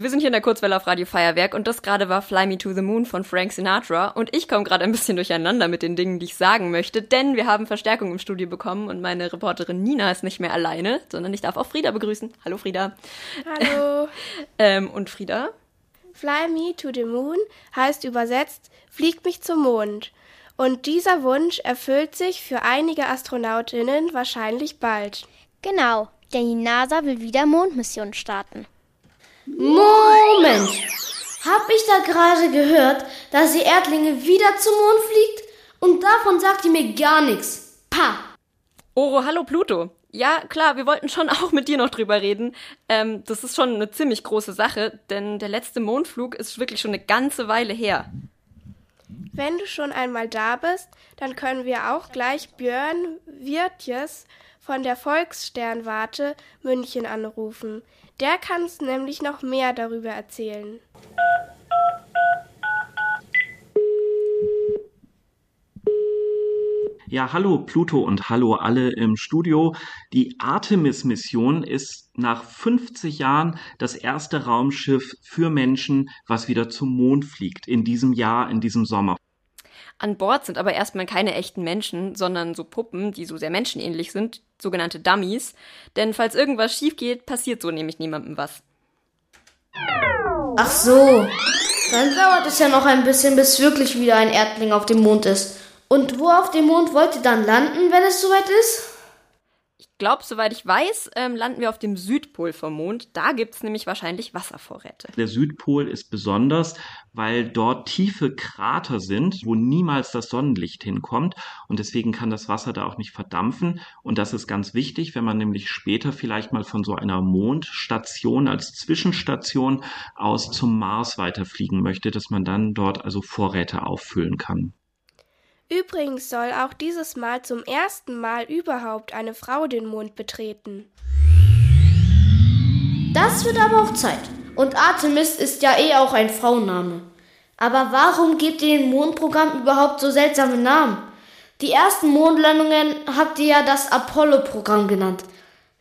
Wir sind hier in der Kurzwelle auf Radio Feuerwerk und das gerade war Fly Me to the Moon von Frank Sinatra und ich komme gerade ein bisschen durcheinander mit den Dingen, die ich sagen möchte, denn wir haben Verstärkung im Studio bekommen und meine Reporterin Nina ist nicht mehr alleine, sondern ich darf auch Frieda begrüßen. Hallo Frieda. Hallo. ähm, und Frieda? Fly Me to the Moon heißt übersetzt Flieg mich zum Mond. Und dieser Wunsch erfüllt sich für einige Astronautinnen wahrscheinlich bald. Genau, denn die NASA will wieder Mondmissionen starten. Moment! Hab ich da gerade gehört, dass die Erdlinge wieder zum Mond fliegt? Und davon sagt ihr mir gar nichts. Pah! Oro, hallo Pluto. Ja, klar, wir wollten schon auch mit dir noch drüber reden. Ähm, das ist schon eine ziemlich große Sache, denn der letzte Mondflug ist wirklich schon eine ganze Weile her. Wenn du schon einmal da bist, dann können wir auch gleich Björn Wirtjes von der Volkssternwarte München anrufen. Der kann uns nämlich noch mehr darüber erzählen. Ja, hallo Pluto und hallo alle im Studio. Die Artemis-Mission ist nach 50 Jahren das erste Raumschiff für Menschen, was wieder zum Mond fliegt, in diesem Jahr, in diesem Sommer. An Bord sind aber erstmal keine echten Menschen, sondern so Puppen, die so sehr menschenähnlich sind, sogenannte Dummies. Denn falls irgendwas schief geht, passiert so nämlich niemandem was. Ach so. Dann dauert es ja noch ein bisschen, bis wirklich wieder ein Erdling auf dem Mond ist. Und wo auf dem Mond wollt ihr dann landen, wenn es soweit ist? Ich glaube, soweit ich weiß, ähm, landen wir auf dem Südpol vom Mond. Da gibt's nämlich wahrscheinlich Wasservorräte. Der Südpol ist besonders, weil dort tiefe Krater sind, wo niemals das Sonnenlicht hinkommt. Und deswegen kann das Wasser da auch nicht verdampfen. Und das ist ganz wichtig, wenn man nämlich später vielleicht mal von so einer Mondstation als Zwischenstation aus zum Mars weiterfliegen möchte, dass man dann dort also Vorräte auffüllen kann. Übrigens soll auch dieses Mal zum ersten Mal überhaupt eine Frau den Mond betreten. Das wird aber auch Zeit. Und Artemis ist ja eh auch ein Frauenname. Aber warum gebt ihr dem Mondprogramm überhaupt so seltsame Namen? Die ersten Mondlandungen habt ihr ja das Apollo-Programm genannt.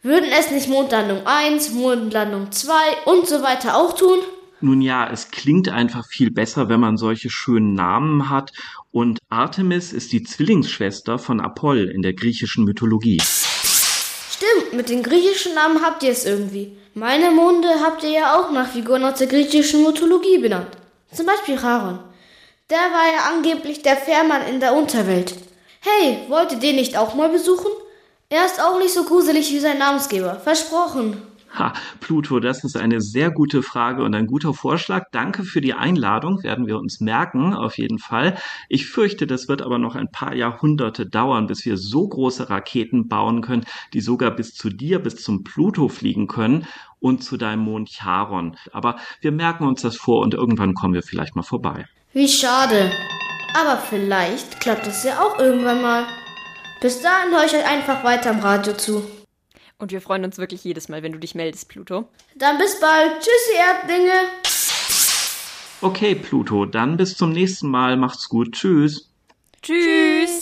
Würden es nicht Mondlandung 1, Mondlandung 2 und so weiter auch tun? Nun ja, es klingt einfach viel besser, wenn man solche schönen Namen hat. Und Artemis ist die Zwillingsschwester von Apoll in der griechischen Mythologie. Stimmt, mit den griechischen Namen habt ihr es irgendwie. Meine Monde habt ihr ja auch nach Figuren aus der griechischen Mythologie benannt. Zum Beispiel Charon. Der war ja angeblich der Fährmann in der Unterwelt. Hey, wollt ihr den nicht auch mal besuchen? Er ist auch nicht so gruselig wie sein Namensgeber. Versprochen. Ha, Pluto, das ist eine sehr gute Frage und ein guter Vorschlag. Danke für die Einladung, werden wir uns merken, auf jeden Fall. Ich fürchte, das wird aber noch ein paar Jahrhunderte dauern, bis wir so große Raketen bauen können, die sogar bis zu dir, bis zum Pluto fliegen können und zu deinem Mond Charon. Aber wir merken uns das vor und irgendwann kommen wir vielleicht mal vorbei. Wie schade. Aber vielleicht klappt es ja auch irgendwann mal. Bis dahin höre ich euch einfach weiter im Radio zu. Und wir freuen uns wirklich jedes Mal, wenn du dich meldest, Pluto. Dann bis bald. Tschüssi, Erdlinge. Okay, Pluto, dann bis zum nächsten Mal. Macht's gut. Tschüss. Tschüss. Tschüss.